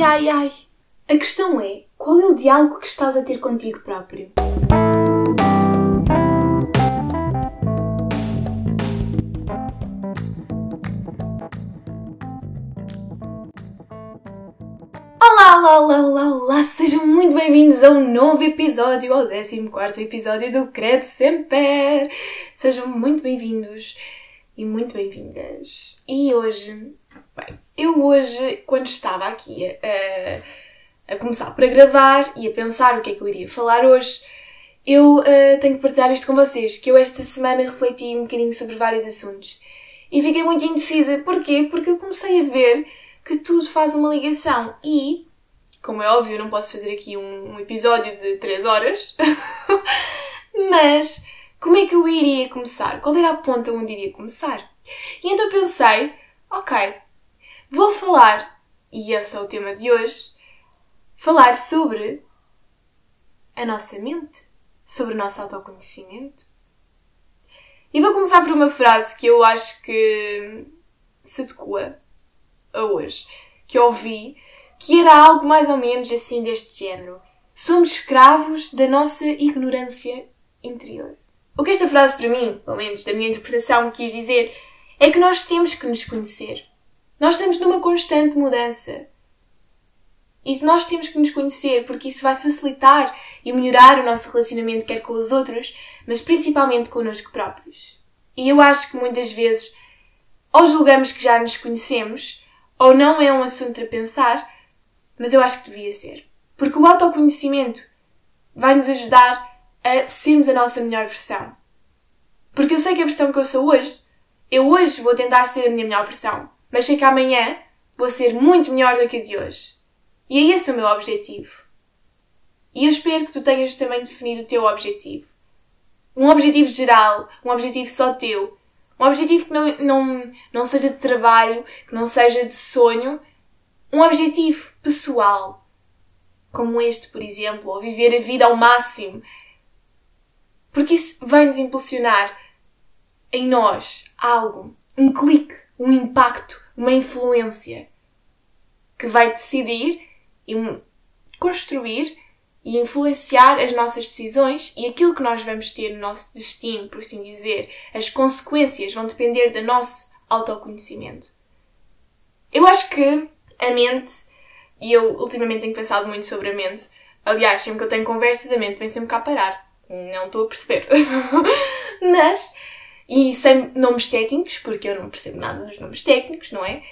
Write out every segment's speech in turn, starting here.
Ai, ai, ai. A questão é, qual é o diálogo que estás a ter contigo próprio? Olá, olá, olá, olá! Sejam muito bem-vindos a um novo episódio, ao 14 episódio do Credo Semper! Sejam muito bem-vindos e muito bem-vindas. E hoje, bem, eu hoje, quando estava aqui a, a começar para gravar e a pensar o que é que eu iria falar hoje, eu uh, tenho que partilhar isto com vocês, que eu esta semana refleti um bocadinho sobre vários assuntos. E fiquei muito indecisa. Porquê? Porque eu comecei a ver que tudo faz uma ligação e, como é óbvio, eu não posso fazer aqui um, um episódio de 3 horas, mas como é que eu iria começar? Qual era a ponta onde iria começar? E então pensei, ok, vou falar, e esse é o tema de hoje, falar sobre a nossa mente, sobre o nosso autoconhecimento. E vou começar por uma frase que eu acho que se adequa a hoje, que ouvi, que era algo mais ou menos assim deste género. Somos escravos da nossa ignorância interior. O que esta frase, para mim, pelo menos da minha interpretação, quis dizer é que nós temos que nos conhecer. Nós estamos numa constante mudança. E nós temos que nos conhecer, porque isso vai facilitar e melhorar o nosso relacionamento, quer com os outros, mas principalmente connosco próprios. E eu acho que muitas vezes, ou julgamos que já nos conhecemos, ou não é um assunto a pensar, mas eu acho que devia ser. Porque o autoconhecimento vai nos ajudar a sermos a nossa melhor versão. Porque eu sei que a versão que eu sou hoje, eu hoje vou tentar ser a minha melhor versão, mas sei que amanhã vou ser muito melhor do que a de hoje. E é esse o meu objetivo. E eu espero que tu tenhas também definido o teu objetivo. Um objetivo geral, um objetivo só teu, um objetivo que não, não, não seja de trabalho, que não seja de sonho. Um objetivo pessoal. Como este, por exemplo, ou viver a vida ao máximo. Porque isso vai-nos impulsionar em nós algo, um clique, um impacto, uma influência que vai decidir e construir e influenciar as nossas decisões e aquilo que nós vamos ter no nosso destino, por assim dizer. As consequências vão depender do nosso autoconhecimento. Eu acho que a mente, e eu ultimamente tenho pensado muito sobre a mente, aliás, sempre que eu tenho conversas, a mente vem sempre cá parar. Não estou a perceber. Mas, e sem nomes técnicos, porque eu não percebo nada dos nomes técnicos, não é?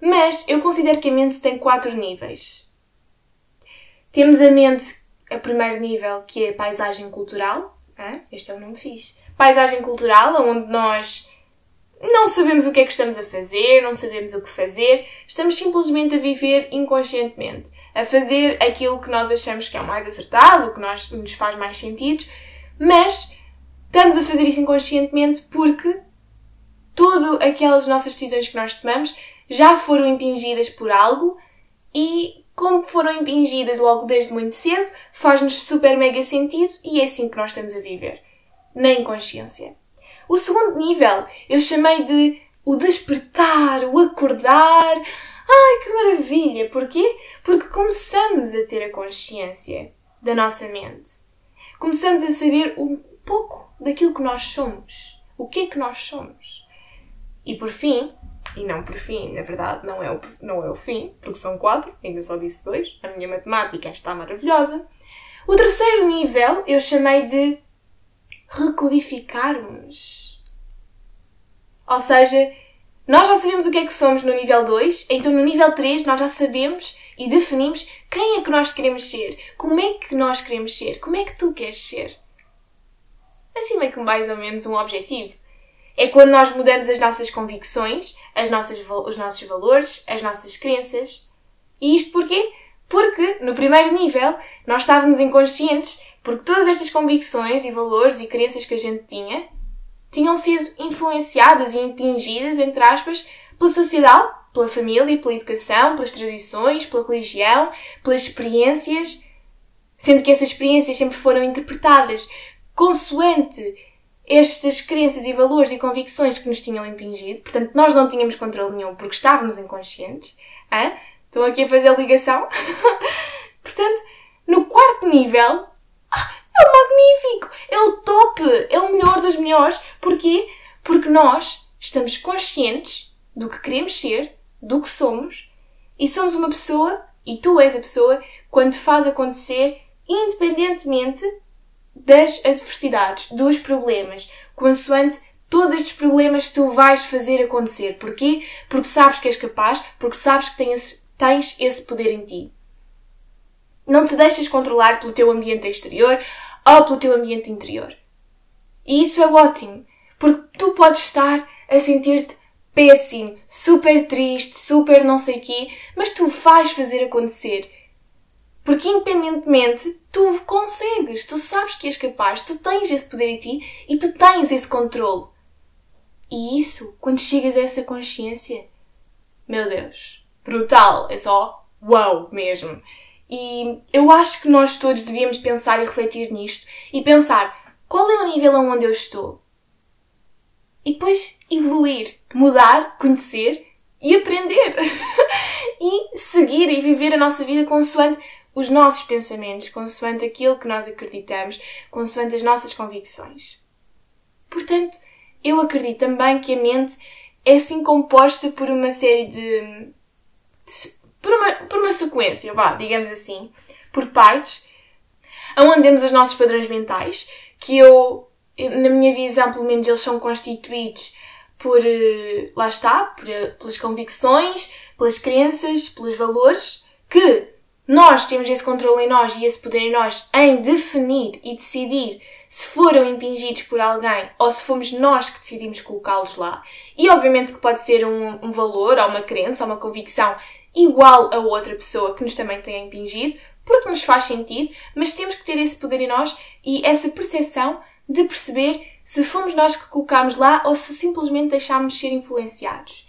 Mas eu considero que a mente tem quatro níveis. Temos a mente a primeiro nível, que é paisagem cultural. Este é o nome fixe. Paisagem cultural, onde nós não sabemos o que é que estamos a fazer, não sabemos o que fazer, estamos simplesmente a viver inconscientemente, a fazer aquilo que nós achamos que é o mais acertado, o que nós, nos faz mais sentido, mas estamos a fazer isso inconscientemente porque todas aquelas nossas decisões que nós tomamos já foram impingidas por algo e como foram impingidas logo desde muito cedo, faz-nos super mega sentido e é assim que nós estamos a viver. Na inconsciência. O segundo nível eu chamei de o despertar, o acordar. Ai, que maravilha! Porquê? Porque começamos a ter a consciência da nossa mente. Começamos a saber um pouco daquilo que nós somos. O que é que nós somos. E por fim, e não por fim, na verdade não é o, não é o fim, porque são quatro, ainda só disse dois, a minha matemática está maravilhosa. O terceiro nível eu chamei de recodificarmos. Ou seja, nós já sabemos o que é que somos no nível 2, então no nível 3 nós já sabemos e definimos quem é que nós queremos ser, como é que nós queremos ser, como é que tu queres ser. Assim meio que mais ou menos um objetivo é quando nós mudamos as nossas convicções, as nossas, os nossos valores, as nossas crenças. E isto porquê? Porque no primeiro nível nós estávamos inconscientes porque todas estas convicções e valores e crenças que a gente tinha tinham sido influenciadas e impingidas, entre aspas, pela sociedade, pela família, pela educação, pelas tradições, pela religião, pelas experiências, sendo que essas experiências sempre foram interpretadas consoante estas crenças e valores e convicções que nos tinham impingido, portanto, nós não tínhamos controle nenhum porque estávamos inconscientes, hein? Estão aqui a fazer a ligação? Portanto, no quarto nível, ah, é o magnífico, é o top, é o melhor dos melhores. Porquê? Porque nós estamos conscientes do que queremos ser, do que somos, e somos uma pessoa, e tu és a pessoa, quando faz acontecer, independentemente das adversidades, dos problemas, consoante todos estes problemas tu vais fazer acontecer. Porquê? Porque sabes que és capaz, porque sabes que tens, tens esse poder em ti. Não te deixas controlar pelo teu ambiente exterior ou pelo teu ambiente interior. E isso é ótimo, porque tu podes estar a sentir-te péssimo, super triste, super não sei quê, mas tu vais fazer acontecer. Porque independentemente, tu consegues, tu sabes que és capaz, tu tens esse poder em ti e tu tens esse controle. E isso, quando chegas a essa consciência, meu Deus, brutal, é só wow mesmo. E eu acho que nós todos devíamos pensar e refletir nisto e pensar qual é o nível onde eu estou. E depois evoluir, mudar, conhecer e aprender. e seguir e viver a nossa vida consoante os nossos pensamentos, consoante aquilo que nós acreditamos, consoante as nossas convicções. Portanto, eu acredito também que a mente é assim composta por uma série de, de por uma, por uma sequência, vá, digamos assim, por partes, aonde temos os nossos padrões mentais, que eu, na minha visão, pelo menos eles são constituídos por, eh, lá está, por, eh, pelas convicções, pelas crenças, pelos valores, que nós temos esse controle em nós e esse poder em nós em definir e decidir se foram impingidos por alguém ou se fomos nós que decidimos colocá-los lá. E obviamente que pode ser um, um valor, ou uma crença, ou uma convicção igual a outra pessoa que nos também tenha impingido, porque nos faz sentido, mas temos que ter esse poder em nós e essa percepção de perceber se fomos nós que colocámos lá ou se simplesmente deixámos ser influenciados.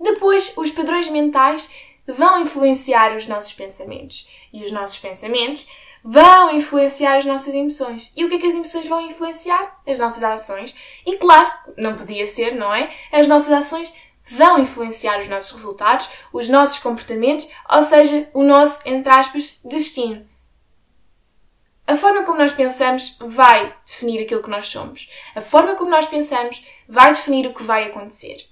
Depois, os padrões mentais vão influenciar os nossos pensamentos e os nossos pensamentos vão influenciar as nossas emoções. E o que é que as emoções vão influenciar? As nossas ações. E claro, não podia ser, não é? As nossas ações vão influenciar os nossos resultados, os nossos comportamentos, ou seja, o nosso, entre aspas, destino. A forma como nós pensamos vai definir aquilo que nós somos. A forma como nós pensamos vai definir o que vai acontecer.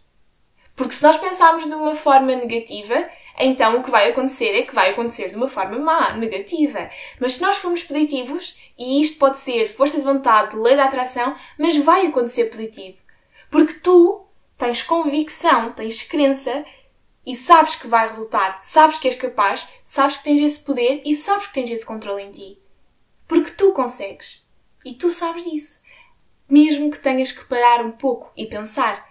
Porque se nós pensarmos de uma forma negativa, então o que vai acontecer é que vai acontecer de uma forma má, negativa. Mas se nós formos positivos, e isto pode ser força de vontade, lei da atração, mas vai acontecer positivo. Porque tu tens convicção, tens crença e sabes que vai resultar, sabes que és capaz, sabes que tens esse poder e sabes que tens esse controle em ti. Porque tu consegues. E tu sabes disso. Mesmo que tenhas que parar um pouco e pensar,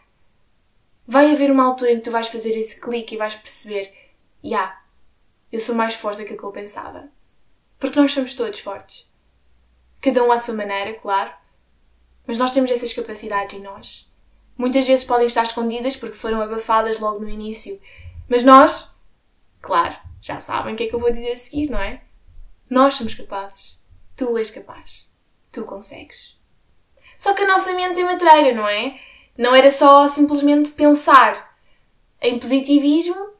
vai haver uma altura em que tu vais fazer esse clique e vais perceber: já, yeah, eu sou mais forte do que eu pensava. Porque nós somos todos fortes. Cada um à sua maneira, claro. Mas nós temos essas capacidades em nós. Muitas vezes podem estar escondidas porque foram abafadas logo no início. Mas nós, claro, já sabem o que é que eu vou dizer a seguir, não é? Nós somos capazes. Tu és capaz. Tu consegues. Só que a nossa mente é matreira, não é? Não era só simplesmente pensar em positivismo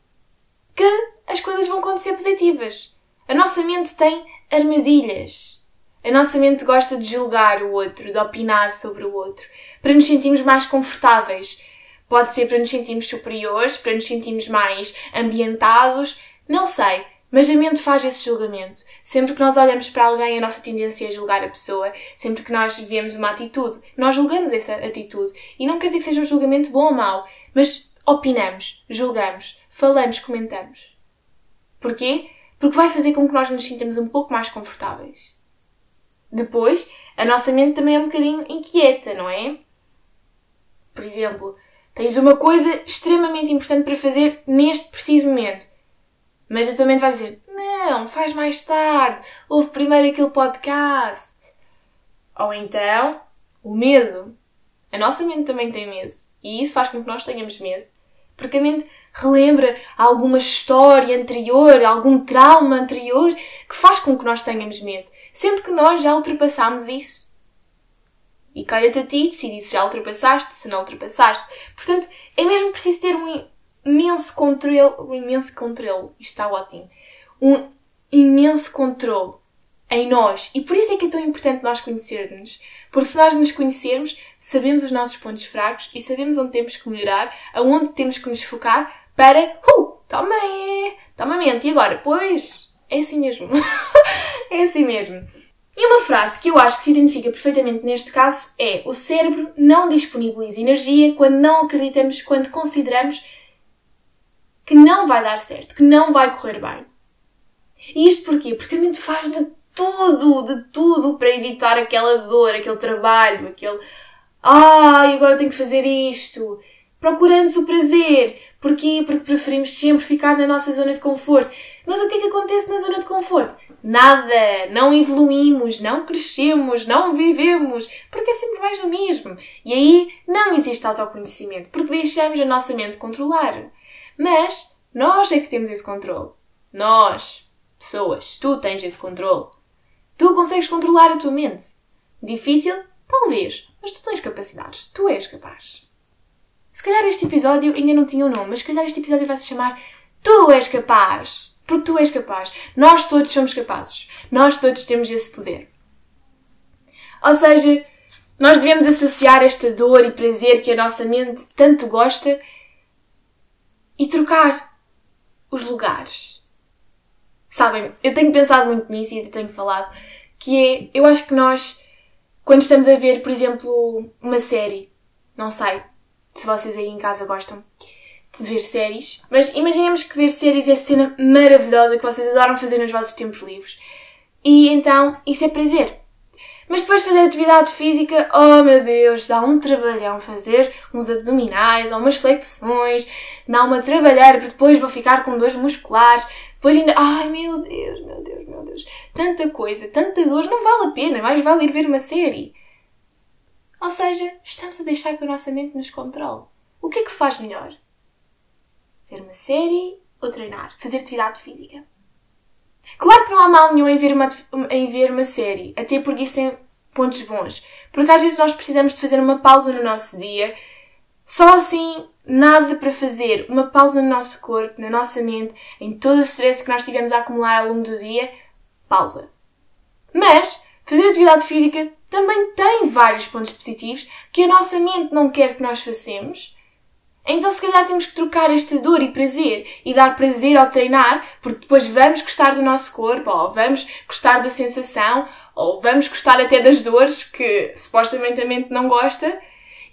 que as coisas vão acontecer positivas. A nossa mente tem armadilhas. A nossa mente gosta de julgar o outro, de opinar sobre o outro, para nos sentirmos mais confortáveis. Pode ser para nos sentirmos superiores, para nos sentirmos mais ambientados, não sei. Mas a mente faz esse julgamento. Sempre que nós olhamos para alguém, a nossa tendência é julgar a pessoa. Sempre que nós vemos uma atitude, nós julgamos essa atitude. E não quer dizer que seja um julgamento bom ou mau, mas opinamos, julgamos, falamos, comentamos. Porquê? Porque vai fazer com que nós nos sintamos um pouco mais confortáveis. Depois, a nossa mente também é um bocadinho inquieta, não é? Por exemplo, tens uma coisa extremamente importante para fazer neste preciso momento. Mas a tua mente vai dizer: Não, faz mais tarde, ouve primeiro aquele podcast. Ou então, o medo. A nossa mente também tem medo. E isso faz com que nós tenhamos medo. Porque a mente relembra alguma história anterior, algum trauma anterior que faz com que nós tenhamos medo sendo que nós já ultrapassámos isso. E calha-te a ti decidir se já ultrapassaste, se não ultrapassaste. Portanto, é mesmo preciso ter um, imenso controle, um imenso controle, isto está ótimo, um imenso controle em nós. E por isso é que é tão importante nós conhecermos. Porque se nós nos conhecermos, sabemos os nossos pontos fracos e sabemos onde temos que melhorar, aonde temos que nos focar para, uh, toma aí, toma mente. E agora? Pois, é assim mesmo. é assim mesmo. E uma frase que eu acho que se identifica perfeitamente neste caso é: o cérebro não disponibiliza energia quando não acreditamos, quando consideramos que não vai dar certo, que não vai correr bem. E isto porquê? Porque a mente faz de tudo, de tudo para evitar aquela dor, aquele trabalho, aquele ah, agora tenho que fazer isto. Procurando o prazer. Porquê? Porque preferimos sempre ficar na nossa zona de conforto. Mas o que é que acontece na zona de conforto? Nada! Não evoluímos, não crescemos, não vivemos, porque é sempre mais do mesmo. E aí não existe autoconhecimento, porque deixamos a nossa mente controlar. Mas nós é que temos esse controle. Nós, pessoas, tu tens esse controle. Tu consegues controlar a tua mente. Difícil? Talvez. Mas tu tens capacidades. Tu és capaz. Se calhar este episódio ainda não tinha um nome, mas se calhar este episódio vai se chamar Tu és capaz. Porque tu és capaz. Nós todos somos capazes. Nós todos temos esse poder. Ou seja, nós devemos associar esta dor e prazer que a nossa mente tanto gosta e trocar os lugares. Sabem, eu tenho pensado muito nisso e tenho falado, que é, eu acho que nós, quando estamos a ver, por exemplo, uma série, não sei se vocês aí em casa gostam de ver séries, mas imaginemos que ver séries é a cena maravilhosa que vocês adoram fazer nos vossos tempos livres. E então, isso é prazer. Mas depois de fazer atividade física, oh meu Deus, dá um trabalhão fazer uns abdominais ou umas flexões, dá uma trabalhar porque depois vou ficar com dores musculares, depois ainda, ai meu Deus, meu Deus, meu Deus, tanta coisa, tanta dor, não vale a pena, mais vale ir ver uma série. Ou seja, estamos a deixar que a nossa mente nos controle. O que é que faz melhor? Ver uma série ou treinar? Fazer atividade física? Claro que não há mal nenhum em ver uma, em ver uma série, até porque isso tem pontos bons. Porque às vezes nós precisamos de fazer uma pausa no nosso dia, só assim, nada para fazer, uma pausa no nosso corpo, na nossa mente, em todo o stress que nós tivemos a acumular ao longo do dia, pausa. Mas, fazer atividade física também tem vários pontos positivos que a nossa mente não quer que nós façamos então, se calhar, temos que trocar esta dor e prazer e dar prazer ao treinar, porque depois vamos gostar do nosso corpo, ou vamos gostar da sensação, ou vamos gostar até das dores que supostamente a mente não gosta,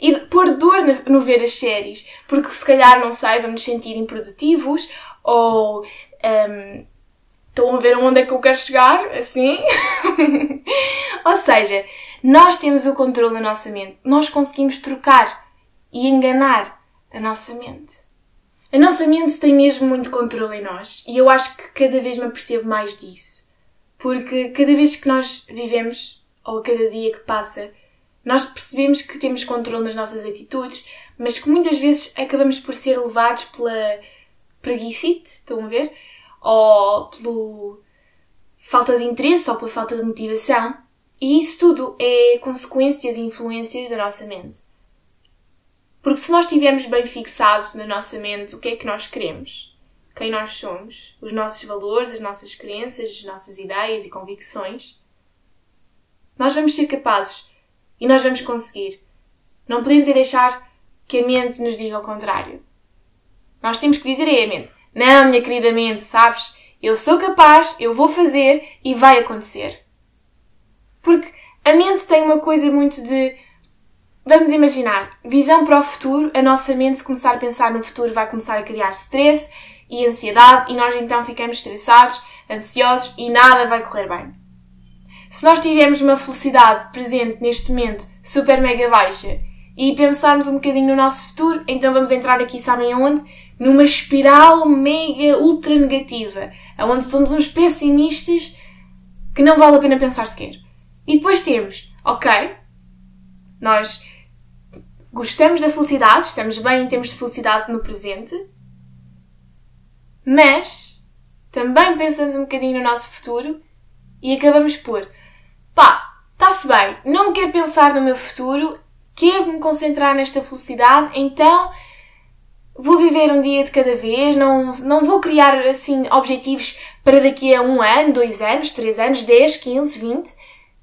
e pôr dor no ver as séries, porque se calhar, não sei, vamos nos sentir improdutivos, ou. Um, estão a ver onde é que eu quero chegar, assim. ou seja, nós temos o controle da nossa mente, nós conseguimos trocar e enganar a nossa mente. A nossa mente tem mesmo muito controle em nós e eu acho que cada vez me apercebo mais disso. Porque cada vez que nós vivemos, ou cada dia que passa, nós percebemos que temos controle nas nossas atitudes, mas que muitas vezes acabamos por ser levados pela preguicite, estão a ver? Ou pela falta de interesse ou pela falta de motivação. E isso tudo é consequências e influências da nossa mente. Porque se nós estivermos bem fixados na nossa mente o que é que nós queremos, quem nós somos, os nossos valores, as nossas crenças, as nossas ideias e convicções, nós vamos ser capazes e nós vamos conseguir. Não podemos é deixar que a mente nos diga o contrário. Nós temos que dizer a mente: Não, minha querida mente, sabes? Eu sou capaz, eu vou fazer e vai acontecer. Porque a mente tem uma coisa muito de Vamos imaginar, visão para o futuro, a nossa mente, se começar a pensar no futuro, vai começar a criar stress e ansiedade e nós então ficamos estressados, ansiosos e nada vai correr bem. Se nós tivermos uma felicidade presente neste momento super mega baixa e pensarmos um bocadinho no nosso futuro, então vamos entrar aqui, sabem aonde? Numa espiral mega ultra negativa, onde somos uns pessimistas que não vale a pena pensar sequer. E depois temos, ok, nós gostamos da felicidade, estamos bem em termos de felicidade no presente, mas também pensamos um bocadinho no nosso futuro e acabamos por pá, está-se bem, não quero pensar no meu futuro, quero me concentrar nesta felicidade, então vou viver um dia de cada vez, não, não vou criar assim objetivos para daqui a um ano, dois anos, três anos, dez, quinze, vinte,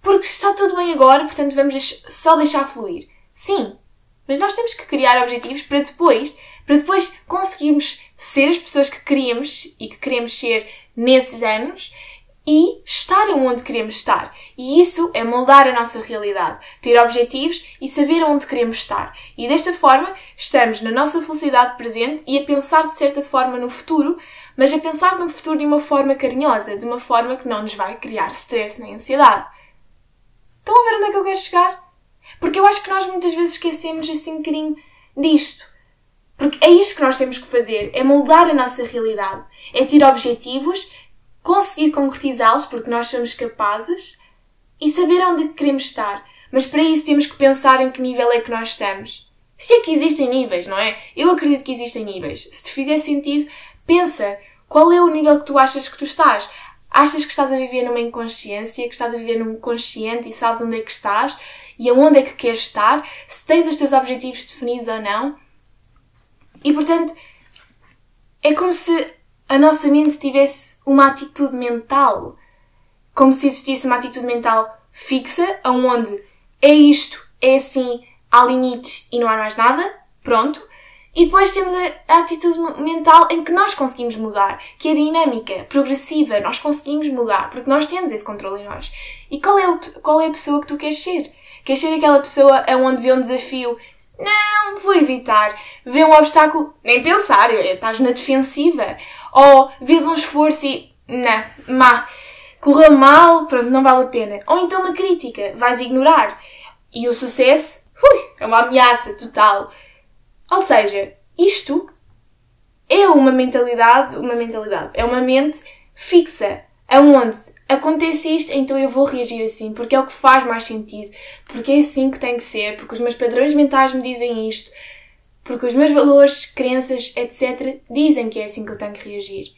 porque está tudo bem agora, portanto vamos só deixar fluir. Sim, mas nós temos que criar objetivos para depois, para depois conseguirmos ser as pessoas que queríamos e que queremos ser nesses anos e estar onde queremos estar. E isso é moldar a nossa realidade, ter objetivos e saber onde queremos estar. E desta forma, estamos na nossa felicidade presente e a pensar de certa forma no futuro, mas a pensar no futuro de uma forma carinhosa, de uma forma que não nos vai criar stress nem ansiedade. Estão a ver onde é que eu quero chegar? Porque eu acho que nós muitas vezes esquecemos assim um bocadinho disto. Porque é isto que nós temos que fazer, é moldar a nossa realidade, é ter objetivos conseguir concretizá-los, porque nós somos capazes, e saber onde queremos estar. Mas para isso temos que pensar em que nível é que nós estamos. Se é que existem níveis, não é? Eu acredito que existem níveis. Se te fizer sentido, pensa qual é o nível que tu achas que tu estás. Achas que estás a viver numa inconsciência, que estás a viver num consciente e sabes onde é que estás e aonde é que queres estar, se tens os teus objetivos definidos ou não. E portanto, é como se a nossa mente tivesse uma atitude mental, como se existisse uma atitude mental fixa, aonde é isto, é assim, há limites e não há mais nada, pronto. E depois temos a, atitude mental em que nós conseguimos mudar, que é dinâmica, progressiva, nós conseguimos mudar, porque nós temos esse controle em nós. E qual é, o, qual é a pessoa que tu queres ser? Queres ser aquela pessoa aonde vê um desafio não, vou evitar. Vê um obstáculo, nem pensar, é, estás na defensiva. Ou vês um esforço e. Não, má. Correu mal, pronto, não vale a pena. Ou então uma crítica, vais ignorar. E o sucesso, ui, é uma ameaça total. Ou seja, isto é uma mentalidade, uma mentalidade, é uma mente fixa, aonde acontece isto, então eu vou reagir assim, porque é o que faz mais sentido, porque é assim que tem que ser, porque os meus padrões mentais me dizem isto, porque os meus valores, crenças, etc., dizem que é assim que eu tenho que reagir.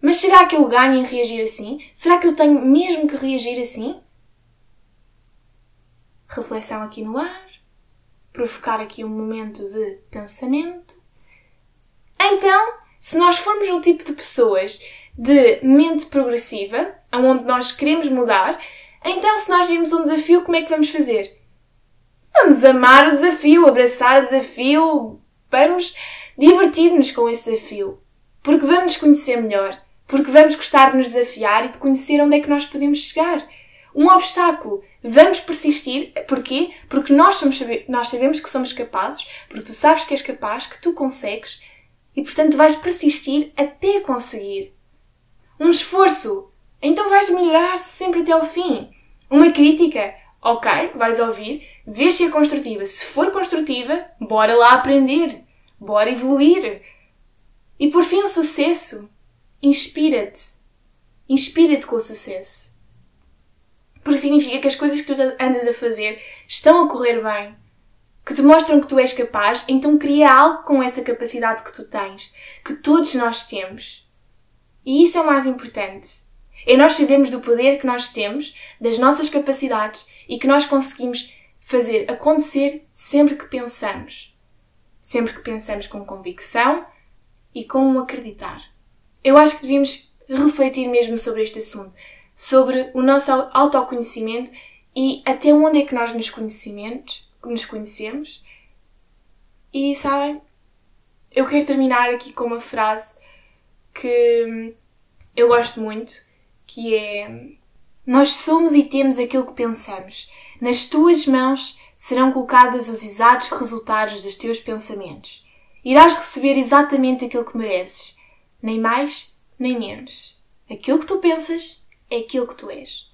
Mas será que eu ganho em reagir assim? Será que eu tenho mesmo que reagir assim? Reflexão aqui no ar, provocar aqui um momento de pensamento. Então, se nós formos um tipo de pessoas de mente progressiva, aonde nós queremos mudar, então se nós virmos um desafio, como é que vamos fazer? Vamos amar o desafio, abraçar o desafio, vamos divertir-nos com esse desafio. Porque vamos nos conhecer melhor, porque vamos gostar de nos desafiar e de conhecer onde é que nós podemos chegar. Um obstáculo, vamos persistir, porquê? Porque nós, somos, nós sabemos que somos capazes, porque tu sabes que és capaz, que tu consegues e portanto vais persistir até conseguir um esforço, então vais melhorar sempre até ao fim. Uma crítica, ok, vais ouvir, vês se é construtiva. Se for construtiva, bora lá aprender, bora evoluir. E por fim, o sucesso. Inspira-te. Inspira-te com o sucesso. Porque significa que as coisas que tu andas a fazer estão a correr bem, que te mostram que tu és capaz, então cria algo com essa capacidade que tu tens, que todos nós temos. E isso é o mais importante. É nós sabermos do poder que nós temos, das nossas capacidades e que nós conseguimos fazer acontecer sempre que pensamos. Sempre que pensamos com convicção e com um acreditar. Eu acho que devíamos refletir mesmo sobre este assunto, sobre o nosso autoconhecimento e até onde é que nós nos conhecimentos, nos conhecemos. E sabem, eu quero terminar aqui com uma frase que eu gosto muito, que é Nós somos e temos aquilo que pensamos. Nas tuas mãos serão colocados os exatos resultados dos teus pensamentos. Irás receber exatamente aquilo que mereces, nem mais nem menos. Aquilo que tu pensas é aquilo que tu és.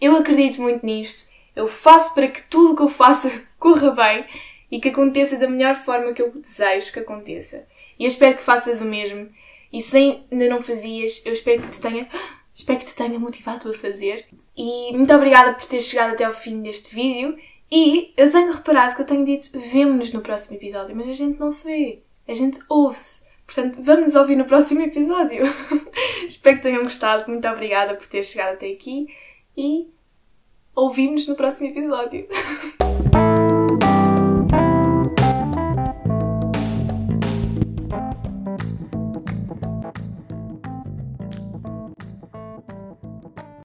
Eu acredito muito nisto. Eu faço para que tudo o que eu faça corra bem e que aconteça da melhor forma que eu desejo que aconteça. E eu espero que faças o mesmo e se ainda não fazias, eu espero que te tenha, espero que te tenha motivado a fazer. E muito obrigada por ter chegado até ao fim deste vídeo. E eu tenho reparado que eu tenho dito vemo-nos no próximo episódio, mas a gente não se vê, a gente ouve-se. Portanto, vamos ouvir no próximo episódio. espero que tenham gostado. Muito obrigada por ter chegado até aqui e ouvimos-nos no próximo episódio.